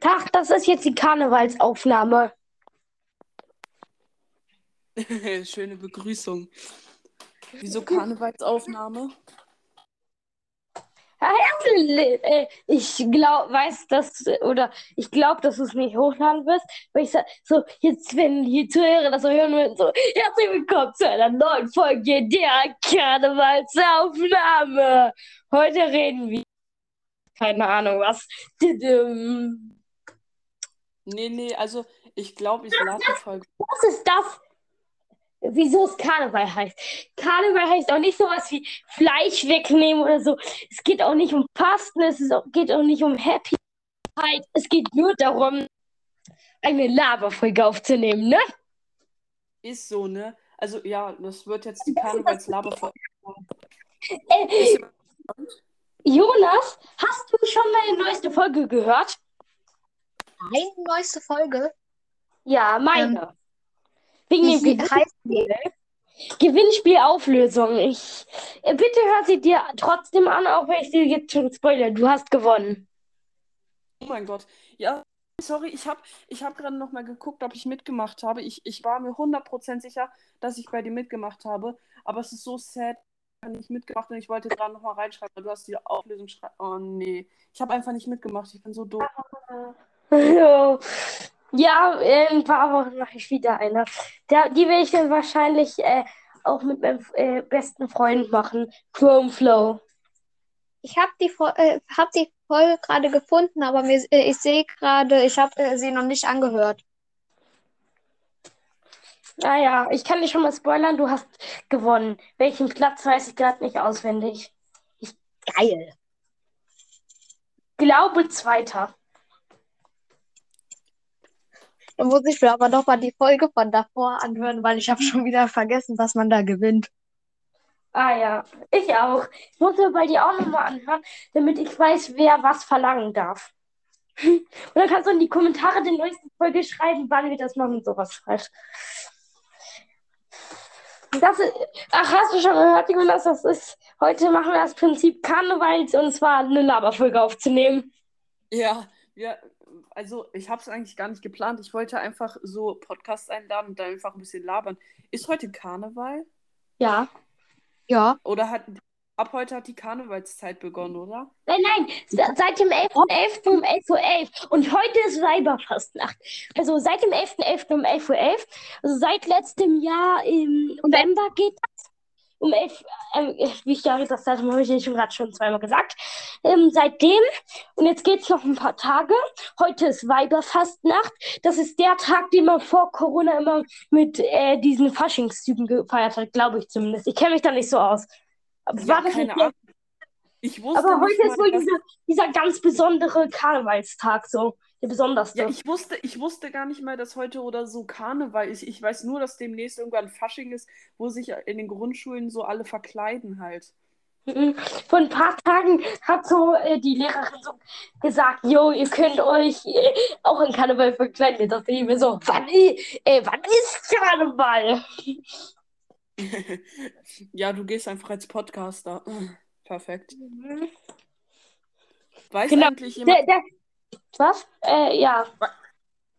Tag, das ist jetzt die Karnevalsaufnahme. Schöne Begrüßung. Wieso Karnevalsaufnahme? Äh, Ich glaube, weiß das, oder ich glaube, dass du es nicht hochladen wirst, weil ich sag, so, jetzt, wenn die Zuhörer das so hören würden, so, herzlich willkommen zu einer neuen Folge der Karnevalsaufnahme. Heute reden wir, keine Ahnung was. Nee, nee, also ich glaube, ich lade die Folge. Was ist das? Wieso es Karneval heißt? Karneval heißt auch nicht sowas wie Fleisch wegnehmen oder so. Es geht auch nicht um Fasten, es geht auch nicht um Happy. Es geht nur darum, eine Laberfolge aufzunehmen, ne? Ist so, ne? Also ja, das wird jetzt die Karnevals-Laberfolge. Äh, Jonas, hast du schon meine neueste Folge gehört? Meine neueste Folge? Ja, meine. Wegen Wie dem sie- Gewinnspiel. Gewinnspielauflösung. Ich, äh, bitte hör sie dir trotzdem an, auch wenn ich dir jetzt schon spoilere. Du hast gewonnen. Oh mein Gott. Ja, sorry, ich habe ich hab gerade noch mal geguckt, ob ich mitgemacht habe. Ich, ich war mir 100% sicher, dass ich bei dir mitgemacht habe. Aber es ist so sad, ich habe nicht mitgemacht und ich wollte gerade noch mal reinschreiben, aber du hast die Auflösung schreiben. Oh nee. Ich habe einfach nicht mitgemacht. Ich bin so doof. Ja, in ein paar Wochen mache ich wieder eine. Der, die will ich dann wahrscheinlich äh, auch mit meinem äh, besten Freund machen. Chrome Flow. Ich habe die, äh, hab die Folge gerade gefunden, aber mir, äh, ich sehe gerade, ich habe äh, sie noch nicht angehört. Naja, ich kann dir schon mal spoilern, du hast gewonnen. Welchen Platz weiß ich gerade nicht auswendig. Geil. Glaube Zweiter. Dann muss ich mir aber doch mal die Folge von davor anhören, weil ich habe schon wieder vergessen, was man da gewinnt. Ah ja, ich auch. Ich muss mir bei dir auch nochmal anhören, damit ich weiß, wer was verlangen darf. Und dann kannst du in die Kommentare der neuesten Folge schreiben, wann wir das machen und sowas halt. Das ist, ach, hast du schon gehört, Jonas, das ist, heute machen wir das Prinzip Karnevals und zwar eine Laberfolge aufzunehmen. Ja, ja, also ich habe es eigentlich gar nicht geplant. Ich wollte einfach so Podcasts einladen und da einfach ein bisschen labern. Ist heute Karneval? Ja. Ja. Oder hat ab heute hat die Karnevalszeit begonnen, oder? Nein, nein, se- seit dem 11.11. um 11.11 Uhr. Und heute ist Weiberfastnacht. Also seit dem 11.11. um 11.11 Uhr. Also seit letztem Jahr im November geht das. Um 11 ähm, wie ich ja das habe ich ja schon gerade schon zweimal gesagt. Ähm, seitdem, und jetzt geht es noch ein paar Tage. Heute ist Weiberfastnacht. Das ist der Tag, den man vor Corona immer mit äh, diesen Faschingszügen gefeiert hat, glaube ich zumindest. Ich kenne mich da nicht so aus. Ja, war das keine Ahnung. Ich wusste aber heute ist wohl dieser, dieser ganz besondere Karnevalstag, so der besonderste. Ja, ich wusste, ich wusste gar nicht mal, dass heute oder so Karneval ist. Ich weiß nur, dass demnächst irgendwann Fasching ist, wo sich in den Grundschulen so alle verkleiden halt. Mhm. Vor ein paar Tagen hat so äh, die Lehrerin so gesagt, jo, ihr könnt euch äh, auch in Karneval verkleiden. Da dachte ich mir so, wann, äh, wann ist Karneval? Ja, du gehst einfach als Podcaster. Perfekt. Mhm. Weiß Genau. eigentlich jemand, Der, der, was? Äh, ja.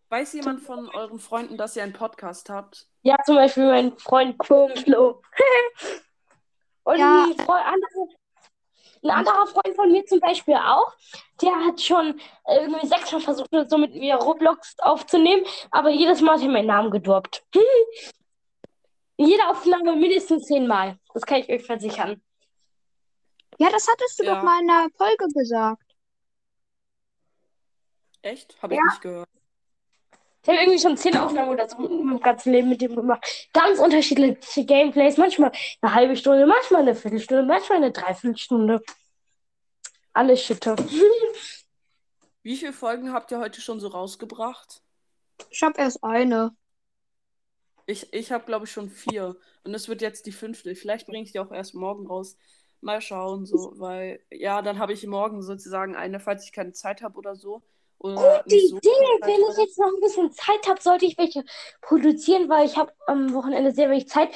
weiß jemand von euren Freunden, dass ihr einen Podcast habt? Ja, zum Beispiel mein Freund Flow. Und Ja. ein, Freund, andere, ein anderer Freund von mir zum Beispiel auch, der hat schon irgendwie sechsmal versucht, so mit mir Roblox aufzunehmen, aber jedes Mal hat er meinen Namen gedroppt. In jeder Aufnahme mindestens zehnmal. Das kann ich euch versichern. Ja, das hattest du Ja. doch mal in der Folge gesagt. Echt? Habe ich Ja. nicht gehört. Ich habe irgendwie schon zehn Aufnahmen oder so in meinem ganzen Leben mit dem gemacht. Ganz unterschiedliche Gameplays. Manchmal eine halbe Stunde, manchmal eine Viertelstunde, manchmal eine Dreiviertelstunde. Alles Schütte. Wie viele Folgen habt ihr heute schon so rausgebracht? Ich habe erst eine. Ich, ich habe, glaube ich, schon vier. Und es wird jetzt die fünfte. Vielleicht bringe ich die auch erst morgen raus. Mal schauen, so, weil, ja, dann habe ich morgen sozusagen eine, falls ich keine Zeit habe oder so. Oder Gute nicht so Idee. Wenn ich jetzt noch ein bisschen Zeit habe, sollte ich welche produzieren, weil ich habe am Wochenende sehr wenig Zeit.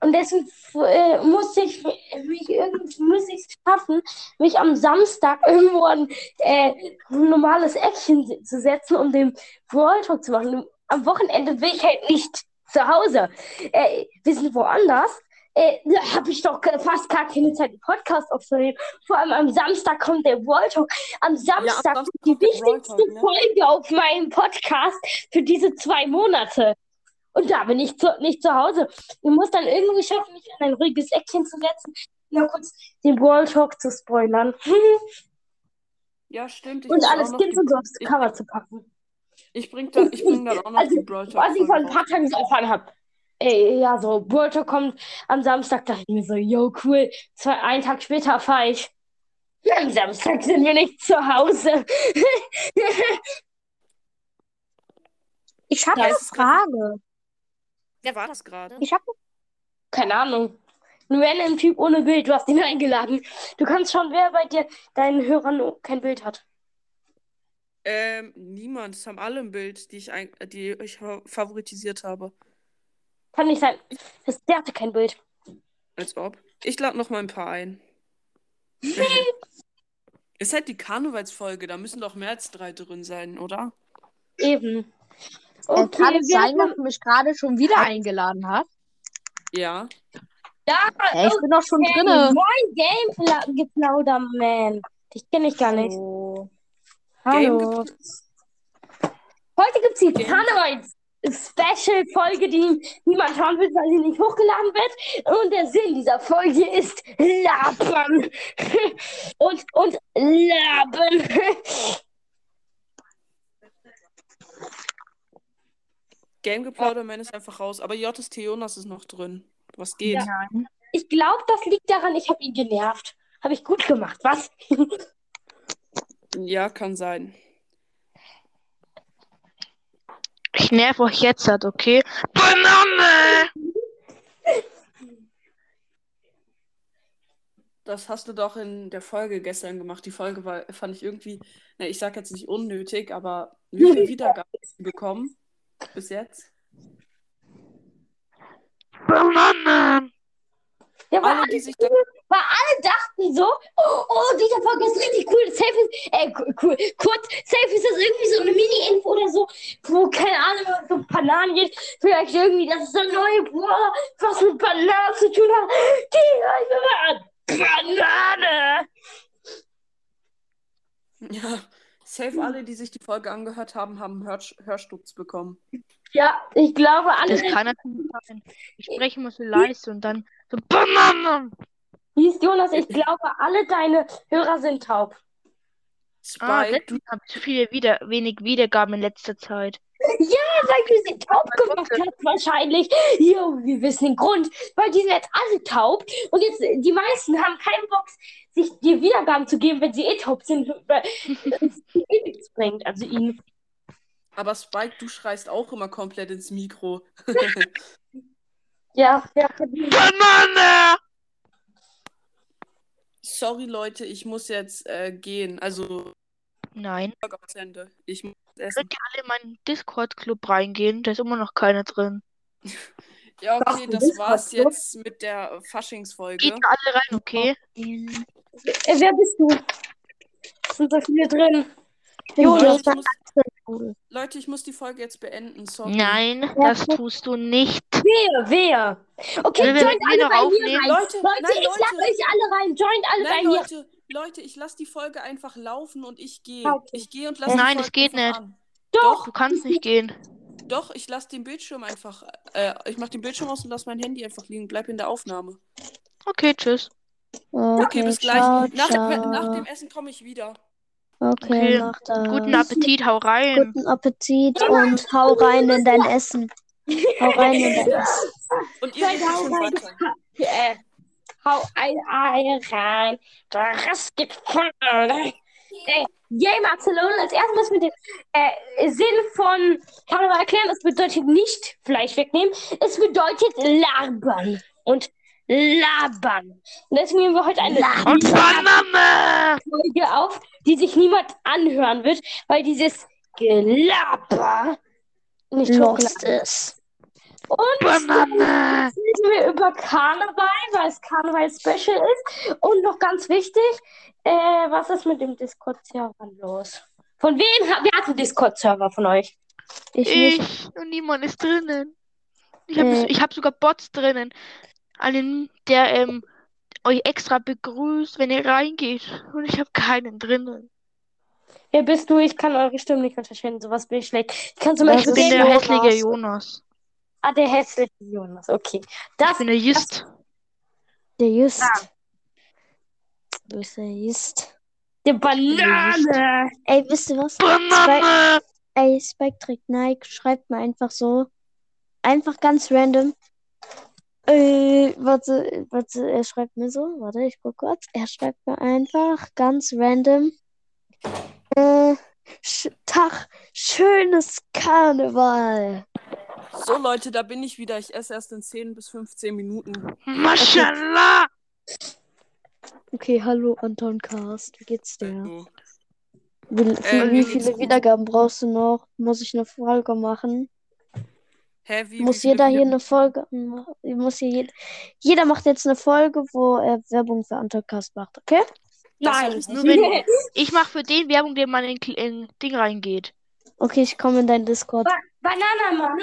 Und deswegen äh, muss ich mich irgendwie muss ich es schaffen, mich am Samstag irgendwo an äh, ein normales Action zu setzen, um den Brawl Talk zu machen. Am Wochenende bin ich halt nicht zu Hause. Äh, wir sind woanders. Äh, da habe ich doch fast gar keine Zeit, einen Podcast aufzunehmen. Vor allem am Samstag kommt der Brawl Talk. Am Samstag, Samstag kommt die wichtigste Talk, ne? Folge auf meinem Podcast für diese zwei Monate. Und da bin ich zu, nicht zu Hause. Ich muss dann irgendwie schaffen, mich an ein ruhiges Eckchen zu setzen, nur kurz den Brawl Talk zu spoilern. Ja, stimmt. Ich und muss alle auch noch Skins und so aufs ich, Cover zu packen. ich bring dann, ich bring dann auch noch Also, die Brawl Talk was ich vor ein paar. Tagen so erfahren habe. Ey, ja, so, Talk kommt am Samstag, dachte ich mir so, yo, cool. Zwei, einen Tag später erfahre ich, am Samstag sind wir nicht zu Hause. Ich habe eine Frage. Wer war das gerade? Ich habe Keine Ahnung. Ein random Typ ohne Bild, du hast ihn eingeladen. Du kannst schauen, wer bei dir deinen Hörern kein Bild hat. Ähm, niemand. Es haben alle ein Bild, die ich, ein, die ich fa- favoritisiert habe. Kann nicht sein. Das, der hatte kein Bild. Als ob. Ich lade noch mal ein paar ein. Ist halt die Karnevalsfolge, da müssen doch mehr als drei drin sein, oder? Eben. äh, Okay, kann es sein, hat dass du mich gerade schon wieder eingeladen hast? Ja. Ja, Hä, ich bin doch schon okay, drinne. Moin, Game-Geplauder, man. Dich kenne ich gar nicht. So. Game Hallo. Heute gibt es die Karnevals-Special-Folge, die niemand schauen will, weil sie nicht hochgeladen wird. Und der Sinn dieser Folge ist Labern. und, und Laben. Game Geplauderman ist einfach raus, aber JST Jonas ist noch drin. Was geht? Ja. Nein. Ich glaube, das liegt daran, ich habe ihn genervt. Habe ich gut gemacht, was? Ja, kann sein. Ich nerv euch jetzt halt, okay? Banane! Das hast du doch in der Folge gestern gemacht. Die Folge war, fand ich irgendwie, na, ich sag jetzt nicht unnötig, aber wie viele Wiedergaben hast du bekommen bis jetzt? Banane! Alle, die sich da, weil alle dachten so, oh, oh, diese Folge ist richtig cool. Safe ist, äh, cool, kurz, safe ist das irgendwie so eine Mini-Info oder so, wo, keine Ahnung, was um Bananen geht. Vielleicht irgendwie, das ist so ein neuer Brawler, was mit Bananen zu tun hat. Die Banane! ja, safe alle, die sich die Folge angehört haben, haben Hör Hörstutz bekommen. Ja, ich glaube, alle. Das kann natürlich sein. Ich spreche immer so leise und dann so Banane! Hieß Jonas, ich glaube, alle deine Hörer sind taub. Ah, Spike, du, habe ich so viele wieder, wenig Wiedergaben in letzter Zeit. Weil du sie taub gemacht hast, wahrscheinlich. Jo, wir wissen den Grund. Weil die sind jetzt alle taub. Und jetzt, äh, die meisten haben keinen Bock, sich dir Wiedergaben zu geben, wenn sie eh taub sind, weil es eh nichts bringt. Also ihnen. aber Spike, du schreist auch immer komplett ins Mikro. Ja, ja. Banane! Sorry, Leute, ich muss jetzt äh, gehen. Also, Nein. Ich muss essen. Könnt ihr alle in meinen Discord-Club reingehen? Da ist immer noch keiner drin. Ja, okay, Doch, das war's jetzt mit der Faschingsfolge. Geht alle rein, okay? Wer bist du? Sind so viele drin. Leute, Jonas, ich muss, Leute, ich muss die Folge jetzt beenden. Sorry. Nein, das tust du nicht. wer? Wer? Okay, wir joint alle bei mir aufnehmen? rein. Leute, Leute, nein, ich Leute. lasse euch alle rein. Joint alle Nein, bei mir. Leute, Leute, ich lasse die Folge einfach laufen und ich gehe. Okay. Ich gehe und lasse Nein, das geht nicht. an. Doch. Du kannst nicht gehen. Doch, ich lasse den Bildschirm einfach. Äh, ich mache den Bildschirm aus und lasse mein Handy einfach liegen. Bleib in der Aufnahme. Okay, tschüss. Okay, bis gleich. ciao, nach, ciao. nach dem Essen komme ich wieder. Okay, Okay. mach das. Guten Appetit, hau rein. Guten Appetit und hau rein in dein Essen. Hau rein in dein Essen. Und ihr Hau schon rein. weiter. Äh, hau ein Ei rein, der Rest geht voll. Äh, Yay, Barcelona, als erstes müssen wir den äh, Sinn von Karneval erklären. Das bedeutet nicht Fleisch wegnehmen, es bedeutet labern und labern. Und deswegen nehmen wir heute eine Und Banane! Folge auf, die sich niemand anhören wird, weil dieses Gelaber nicht Lost ist. Und Banane. reden wir über Karneval, weil es Karneval-Special ist. Und noch ganz wichtig, äh, was ist mit dem Discord-Server los? Von wem hat, wer hat einen Discord-Server von euch? Ich nicht. Ich und niemand ist drinnen. Ich habe Äh. hab sogar Bots drinnen. Einen, der ähm, euch extra begrüßt, wenn ihr reingeht. Und ich habe keinen drinnen. Wer bist du? Ich kann eure Stimmen nicht unterscheiden. Sowas bin ich schlecht. Ich kann zum Das Beispiel Ich bin der. Jonas. hässliche Jonas. Ah, der hässliche Jonas. Okay. Ich Das, bin der Just. Der Just. Ah. Wo ist der Just? der Banane. Ey, wisst ihr was? Banane! Ey, Spike trägt Nike, schreibt mir einfach so. Einfach ganz random. Äh, warte, warte, er schreibt mir so. Warte, ich guck kurz. Er schreibt mir einfach ganz random. Äh, sch Tag, schönes Karneval. So, Leute, da bin ich wieder. Ich esse erst in 10 bis 15 Minuten. Maschallah! Okay, hallo Anton Cast. Wie geht's dir? Wie, Äh, wie geht's viele. Wiedergaben brauchst du noch? Muss ich eine Folge machen? Hä, wie, Muss wie jeder hier eine Folge machen? Muss hier jeder, jeder macht jetzt eine Folge, wo er Werbung für Anton Cast macht, okay? Nein. Nur wenn ich mache für den Werbung, den man in, in Ding reingeht. Okay, ich komme in dein Discord. Ba Bananamann.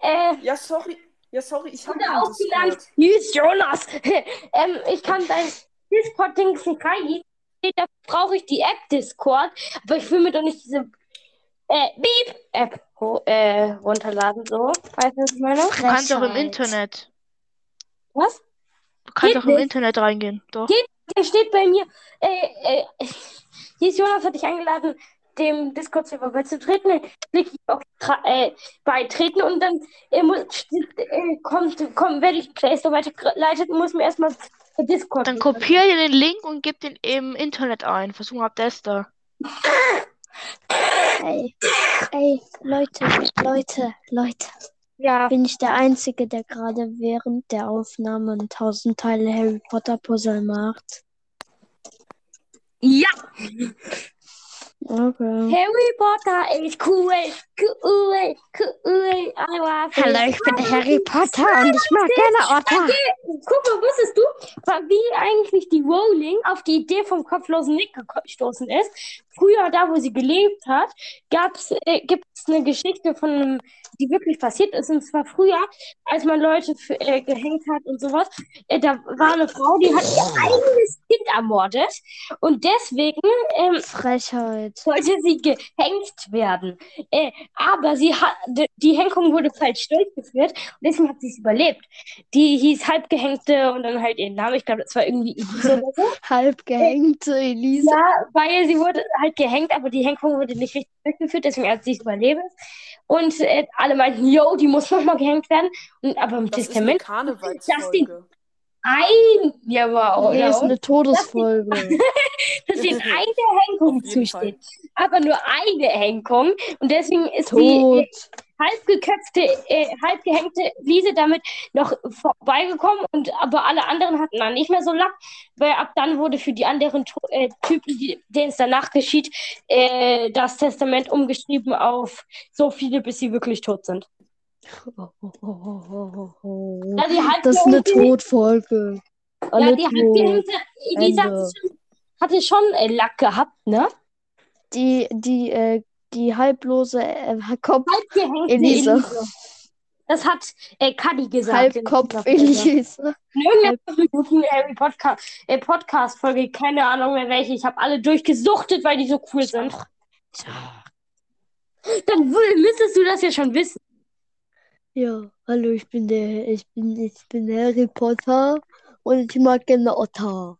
Äh, Ja, sorry. Ja, sorry, ich habe aufgeladen. Discord. Nils Jonas. ähm, ich kann dein Discord-Dings nicht reingehen. Da brauche ich die App Discord. Aber ich will mir doch nicht diese äh, Beep-App äh, runterladen. So. Weißt du, was ich meine? Du kannst auch im. Internet. Was? Du kannst Geht auch im nicht. Internet reingehen. Doch. Geht Der steht bei mir. Äh, äh, Nils Jonas hat dich eingeladen, dem Discord-Server beizutreten. Klick ich auf äh, beitreten und dann äh, muss, äh, kommt, kommt, werde ich Play Store weitergeleitet und muss mir erstmal Discord. Dann kopier dir den Link und gib den im Internet ein. Versuch mal Tester. Ey, ey, Leute, Leute, Leute. Ja, Bin ich der Einzige, der gerade während der Aufnahmen tausend Teile Harry Potter Puzzle macht? ja. Okay. Harry Potter ist cool, cool, cool. Hallo, ich bin Harry Potter und ich mag gerne Otter. Guck mal, wusstest du, wie eigentlich die Rowling auf die Idee vom kopflosen Nick gestoßen ist? Früher, da wo sie gelebt hat, gab's, äh, gibt es eine Geschichte von einem, die wirklich passiert ist. Und zwar früher, als man Leute für, äh, gehängt hat und sowas, äh, da war eine Frau, die hat ihr eigenes Kind ermordet. Und deswegen ähm, Frechheit. sollte sie gehängt werden. Äh, aber sie hat, die Hängung wurde falsch durchgeführt und deswegen hat sie es überlebt. Die hieß Halbgehängte und dann halt ihr Name, ich glaube, das war irgendwie Elise oder so. Halb gehängte Elise. Ja, weil sie wurde halt gehängt, aber die Hängung wurde nicht richtig durchgeführt, deswegen hat sie es überlebt. Und äh, alle meinten, yo, die muss nochmal gehängt werden. Und, aber im Das ist eine Testament Karnevalsfolge. ein, ja, wow, Hier ist eine Todesfolge. dass ihnen eine jeden zusteht. Aber nur eine Hängung. Und deswegen ist die Tot. halb geköpfte, äh, halb gehängte Lise damit noch vorbeigekommen und aber alle anderen hatten dann nicht mehr so Lack, weil ab dann wurde für die anderen äh, Typen, die- denen es danach geschieht, äh, das Testament umgeschrieben auf so viele, bis sie wirklich tot sind. Ja, die halb Das ist eine Todfolge. ja, Alle die halb tot. gehängte Lise Ende. hatte schon, hatte schon äh, Lack gehabt, ne? Die, die, äh, die halblose äh, Kopf, Halb gehängte Elise. Elise. Das hat äh, Cuddy gesagt. Halbkopf. Elise. In irgendeiner guten Harry Podcast, äh, Podcast Folge, keine Ahnung mehr welche. Ich habe alle durchgesuchtet, weil die so cool sind. Dann müsstest du das ja schon wissen. Ja, hallo, ich bin der, ich bin, ich bin Harry Potter und ich mag gerne Otter.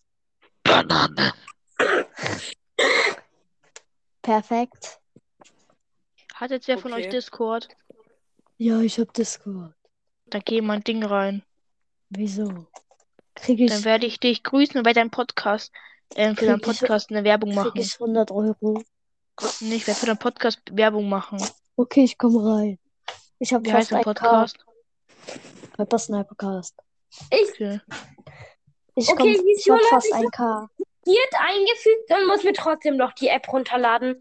Banane. Perfekt. Hat jetzt wer von Okay. euch Discord? Ja, ich hab Discord. Dann geh in mein Ding rein. Wieso? Krieg ich, Dann werde ich dich grüßen und bei deinem Podcast, äh, für deinen Krieg ich- Podcast eine Werbung krieg machen. ich 100 Euro? Nee, ich werde für deinen Podcast Werbung machen. Okay, ich komme rein. Ich hab Wie fast heißt dein ein. Podcast? Hyper Snipercast. Okay. Ich, Okay, komm, wie ich hab schon fast ein K. Wird eingefügt, dann muss mir trotzdem noch die App runterladen.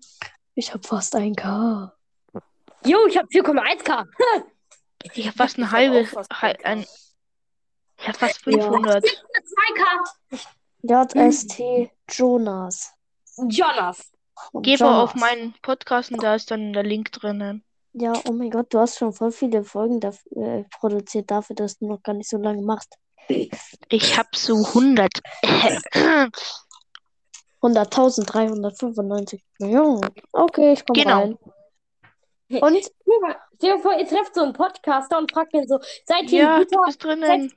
Ich hab fast ein K. Jo, ich habe 4,1k. Ich habe fast ein Ich hab halbes, auch fast hal- 10K. ein, ich habe fast Ja. 500. 2K. JST Jonas. Jonas. Geh mal auf meinen Podcast und da ist dann der Link drinnen. Ja, oh mein Gott, du hast schon voll viele Folgen dafür, äh, produziert dafür, dass du noch gar nicht so lange machst. Ich habe so 100. 100.395 Millionen. Okay, ich komme Genau. rein. Und Stell dir vor, ihr trefft so einen Podcaster und fragt ihn so, seid ihr Ja, guter, bist drinnen.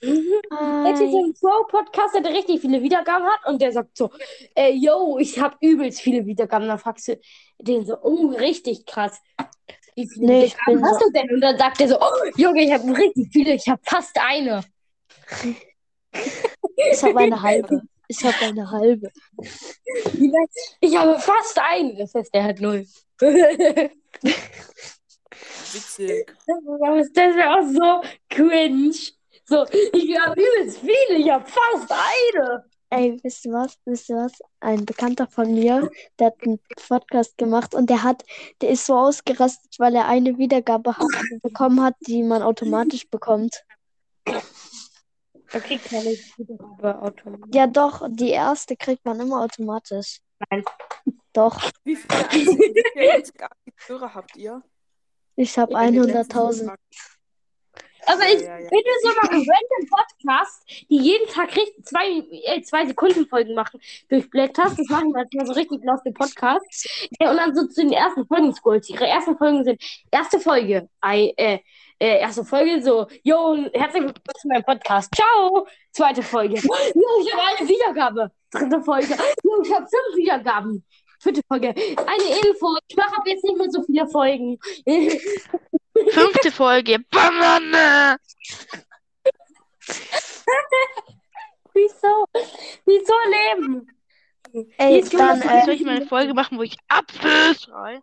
seid ihr so ein Pro-Podcaster, der richtig viele Wiedergaben hat? Und der sagt so, äh, yo, ich habe übelst viele Wiedergaben. Dann fragst du den so, oh, richtig krass. Wie viele Nee, ich Wiedergaben bin hast so- du denn? Und dann sagt er so, oh, Junge, ich habe richtig viele, ich habe fast eine. Ich habe eine halbe. Ich habe eine halbe. Ich habe fast eine. Das heißt, der hat null. Witzig. Das wäre auch so cringe. So, ich habe übelst viele, ich habe fast eine. Ey, wisst ihr was? Wisst ihr was? Ein Bekannter von mir, der hat einen Podcast gemacht und der hat, der ist so ausgerastet, weil er eine Wiedergabe hat, bekommen hat, die man automatisch bekommt. Kriegt keine Wiedergabe automatisch. Ja, doch, die erste kriegt man immer automatisch. Nein. Doch, Wie viele Hörer habt ihr? ich habe Wenn ihr letztens 100.000. Aber Ja, ich ja, ja. finde so einen random Podcast, die jeden Tag richtig zwei, äh, zwei Sekunden Folgen machen, durchblätterst. Das machen manchmal so richtig loste Podcasts. Ja, und dann so zu den ersten Folgen scrollst. Ihre ersten Folgen sind erste Folge, I, äh, äh, erste Folge so, yo, herzlich willkommen zu meinem Podcast. Ciao! Zweite Folge. Jo, ich habe eine Wiedergabe. Dritte Folge. Jo, ich habe fünf Wiedergaben. Vierte Folge. Eine Info. Ich mache ab jetzt nicht mehr so viele Folgen. Fünfte Folge. Banane! Wieso? Wieso leben? Ey, Jetzt dann, äh, Soll ich mal eine Folge machen, wo ich Apfel schrei?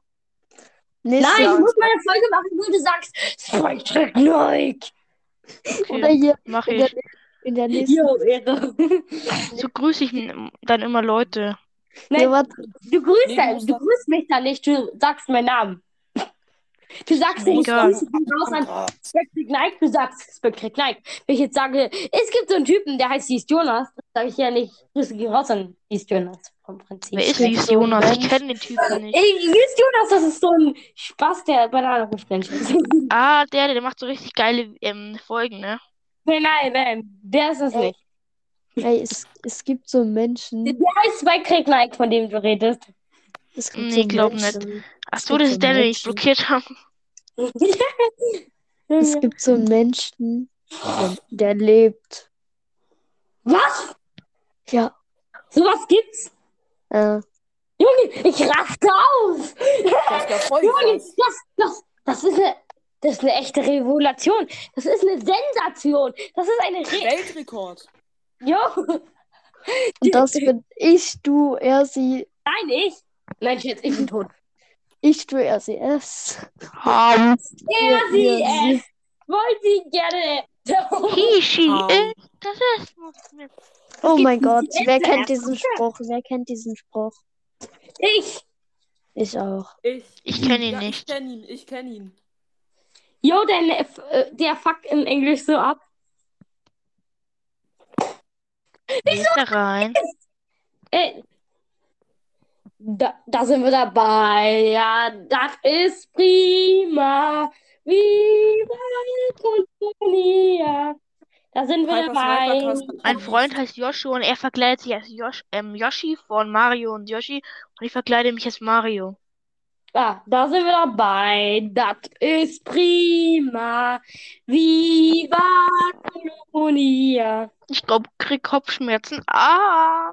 Nein, ich muss mal eine Folge machen, wo du sagst, Spike Track Nike. oder Okay, hier mach in der, ich. in der nächsten. Jo. So grüße ich dann immer Leute. Nein, Ja, warte, du grüßt, Nee, du grüßt mich da nicht, du sagst meinen Namen. Du sagst Mir nicht, raus an Spectric Nike, du sagst Spectric Nike. Wenn ich jetzt sage, es gibt so einen Typen, der heißt Dies Jonas, dann sage ich ja nicht, Grüße gehen raus an Dies Jonas vom Prinzip. Wer ist einen Jonas? Ich Mensch- kenne den Typen nicht. Dies Jonas, das ist so ein Spaß, der Banane ruft Menschen. Ah, der, der macht so richtig geile ähm, Folgen, ne? nein, nein, nein, der ist es Ey. nicht. ey, es, es gibt so Menschen, Der heißt Spectric Nike, von dem du redest. Es gibt Nee, so glaub Menschen, Ach Es so, gibt das so ist der, den ich blockiert habe. es gibt so einen Menschen, der, lebt. Was? Ja, Sowas gibt's? äh, Junge, ich raste aus. Das Junge, das, das, das ist eine, das ist eine echte Revolution. Das ist eine Sensation. Das ist eine Re Weltrekord. Jo. und das bin ich, du, er, sie, Nein, ich. Nein, jetzt ich bin tot. ich, er, sie, es. Um, Er, es. Wollt sie gerne. he, she, it. Das ist. Oh mein die Gott, wer kennt diesen. Spruch? Wer kennt diesen Spruch? Ich. Ich auch. Ich. Ich kenn ihn ja, nicht. Ich kenne ihn, ich kenne ihn. Jo, denn, äh, der fuckt in Englisch so ab. Ist da rein? Äh, da, da sind wir dabei. Ja, das ist prima. Viva Colonia. Da sind wir dabei. Mein. Freund heißt Joshua und er verkleidet sich als Yosh, ähm, Yoshi von Mario und Yoshi und ich verkleide mich als Mario. Ah, da sind wir dabei. Das ist prima. Viva Colonia. Ich glaube, krieg Kopfschmerzen. Ah!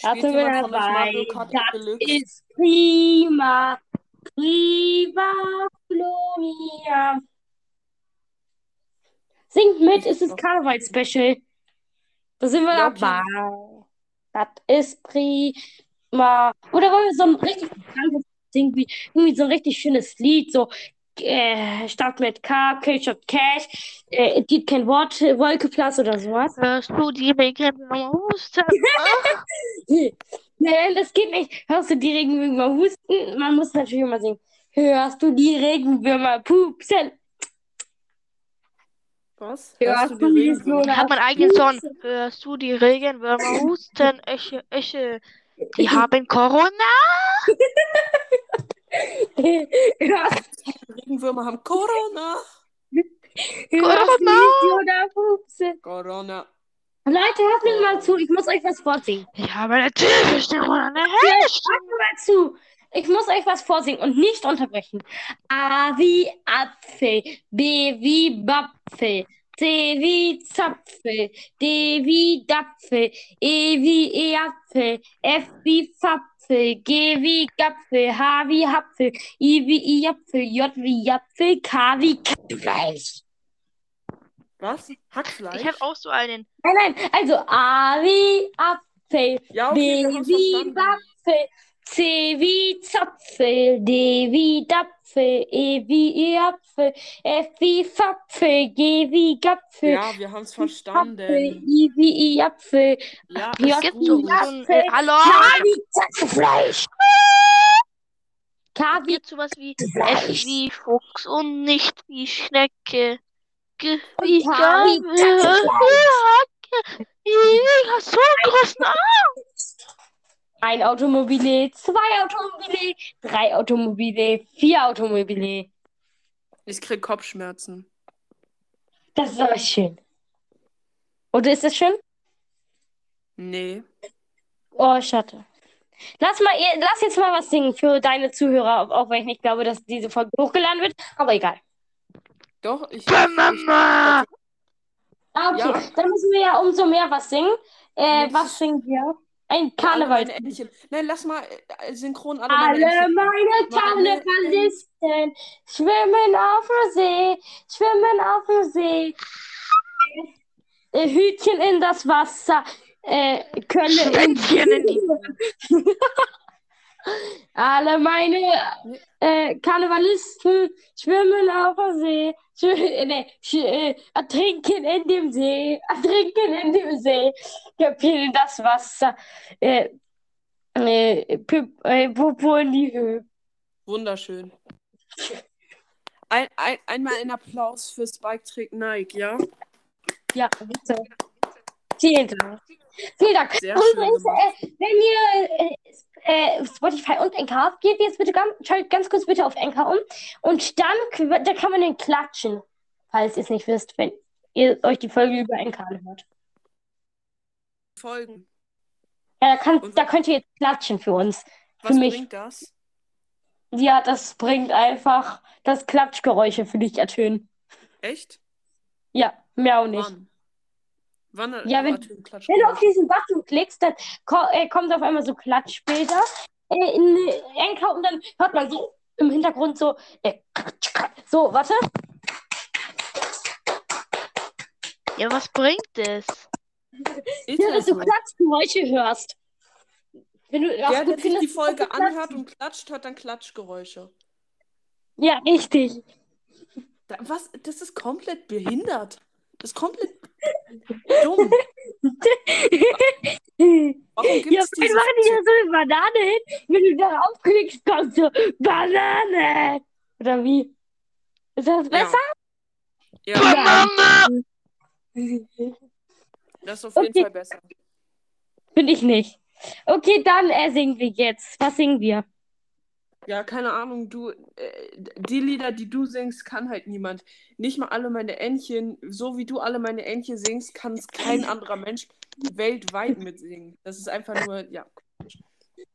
Spielt wir jemand von euch. Mario Kart Das Deluxe? ist prima. Viva Colonia. Singt mit, es ist Karneval-Special. Da sind wir Ja, okay. dabei. Das ist prima. Oder wollen wir so ein richtig singen, wie irgendwie so ein richtig schönes Lied, so äh, Start mit K, Killshot Cash, äh, gibt kein Wort, Wolkeplatz oder sowas. Hörst du die Regenwürmer husten? Nein, das geht nicht. Hörst du die Regenwürmer husten? Man muss natürlich immer singen. Hörst du die Regenwürmer pupsen? Was? Ja, Hörst du die Regenwürmer? habe meinen eigenen Song. Hörst du die Regenwürmer husten? Esche, Esche. Die haben Corona. Die Regenwürmer haben Corona. Pupse? Corona. Leute, hört mir mal zu, ich muss euch was vorsingen. Ich habe eine typische Corona. Hört mir mal zu. Ich muss euch was vorsingen und nicht unterbrechen. A wie Apfel, B wie Bapfel, C wie Zapfel, D wie Dapfel, E wie Eapfel, F wie Fapfel, G wie Gapfel, H wie Hapfel, I wie Iapfel, J wie Japfel, K wie Kackfleisch. Was? Hackfleisch? Ich habe auch so einen. Nein, nein, also A wie Apfel, ja, okay, B wie. Wapfel, C wie Zapfel, D wie Dapfel, E wie Apfel, F wie Fapfel, G wie Gapfel, Ja, wir haben es Apfel, verstanden. I wie Iapfel, Ja, Ja, Es gibt so ein. Äh, hallo. K wie Zackfleisch. K wie sowas wie F Fleisch. wie Fuchs und nicht wie Schnecke. Und wie wie Gabel. Hab so einen großen Arm. Ein Automobile, zwei Automobile, drei Automobile, vier Automobile. Ich krieg Kopfschmerzen. Das ist aber schön. Oder ist das schön? Nee. Oh, schade. Lass mal, lass jetzt mal was singen für deine Zuhörer, auch wenn ich nicht glaube, dass diese Folge hochgeladen wird. Aber egal. Doch, ich. Mama. Ah, okay. Ja. Dann müssen wir ja umso mehr was singen. Äh, was singen wir? Ein Karneval. Nein, lass mal äh, synchron alle Alle meine Karnevalisten schwimmen auf dem See, schwimmen auf dem See. Äh, Hütchen in das Wasser, äh, Kölle in Schwänzchen in die. Alle meine äh, Karnevalisten schwimmen auf dem See, schw äh, nee, sch äh, ertrinken in dem See, ertrinken in dem See, Köpfchen in das Wasser, äh, äh, Pip, äh, Popo in die Höhe. Wunderschön. Ein, ein, einmal ein Applaus für Spike trägt Nike, ja? Ja, bitte. Vielen Dank. Vielen Dank. Sehr gemacht. äh, wenn ihr äh, äh, Spotify und Anchor habt, geht jetzt bitte ganz, schaltet ganz kurz bitte auf Anchor um und dann da kann man den klatschen, falls ihr es nicht wisst, wenn ihr euch die Folge über Anchor anhört. Folgen. Ja, da, kann, Und- da könnt ihr jetzt klatschen für uns. Was Für mich. bringt das? Ja, das bringt einfach das Klatschgeräusche für dich ertönen. Echt? Ja, mehr auch nicht. Wann? Wann Ja, wenn- Wenn du auf diesen Button klickst, dann ko äh, kommt auf einmal so Klatschbilder äh, in äh, Anchor und dann hört man so im Hintergrund so, äh, so, warte. Ja, was bringt es? Ja, ja dass du so. Klatschgeräusche hörst. Wenn du auch der sich die Folge du anhört und klatscht, hört dann Klatschgeräusche. Ja, richtig. Da, was? Das ist komplett behindert. Das ist komplett dumm. Warum Ja, gibt's diese machen die ja so eine Banane hin. Wenn du darauf klickst, kommt so Banane. Oder wie? Ist das besser? Ja, Banane! das ist auf jeden Okay. Fall besser. Finde ich nicht. Okay, dann äh, singen wir jetzt. Was singen wir? Ja, keine Ahnung, du, äh, die Lieder, die du singst, kann halt niemand. Nicht mal alle meine Entchen, so wie du alle meine Entchen singst, kann es kein anderer Mensch weltweit mitsingen. Das ist einfach nur, ja.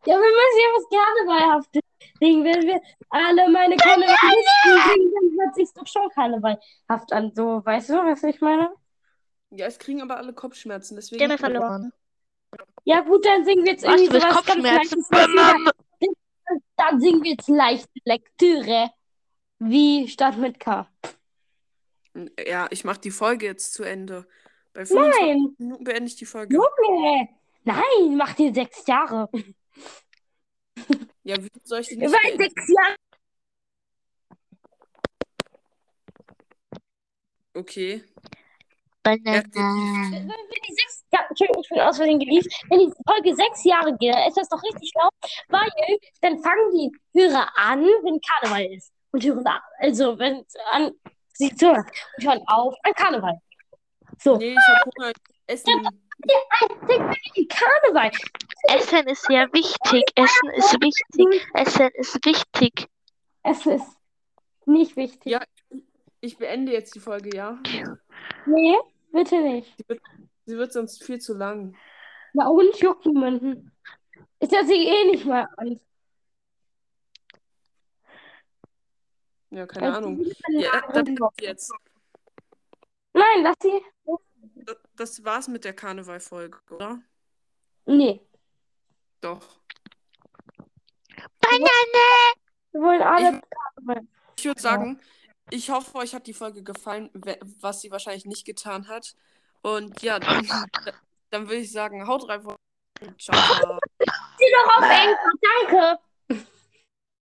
Ja, wir müssen ja was Karnevalhaftes singen. Wenn wir alle meine Karnevalisten singen, dann hört sich doch schon karnevalhaft an. So, weißt du, was ich meine? Ja, es kriegen aber alle Kopfschmerzen, deswegen. Gerne verloren. Ja, gut, dann singen wir jetzt Was, irgendwie bist sowas ganz Kopfschmerzen? Leichtes. was jeder- Dann singen wir jetzt leichte Lektüre. Wie statt mit K. Ja, ich mach die Folge jetzt zu Ende. Bei 25 Nein, Minuten beende ich die Folge. Junge. Nein, mach dir sechs Jahre. Ja, wie soll ich die nicht beenden? sechs Jahre. Okay. Banane. Wenn die sechs Entschuldigung, ich bin aus Versehen geliefert. Wenn die Folge sechs Jahre geht, dann ist das doch richtig schlau, weil dann fangen die Hörer an, wenn Karneval ist. Und hören ab. Also, wenn es an Sie zuhören. Und hören auf an Karneval. So, Nee, ich habe Hunger. Essen. Karneval. Essen ist sehr wichtig. Essen ist wichtig. Essen ist wichtig. Es ist nicht wichtig. Ja, ich beende jetzt die Folge, ja? Nee, bitte nicht. Sie wird sonst viel zu lang. Na und juckt niemanden. Ist ja sie eh nicht mal an. Ja, keine Also, Ahnung. sie Ja, dann jetzt. Nein, lass sie. Das- Das war's mit der Karneval-Folge, oder? Nee. Doch. Banane! Wir wollen alle Karneval. Ich würde sagen, ich hoffe, euch hat die Folge gefallen, was sie wahrscheinlich nicht getan hat. Und ja, dann, dann würde ich sagen, haut rein. Ciao. ciao. Sie doch auf Englisch. Danke.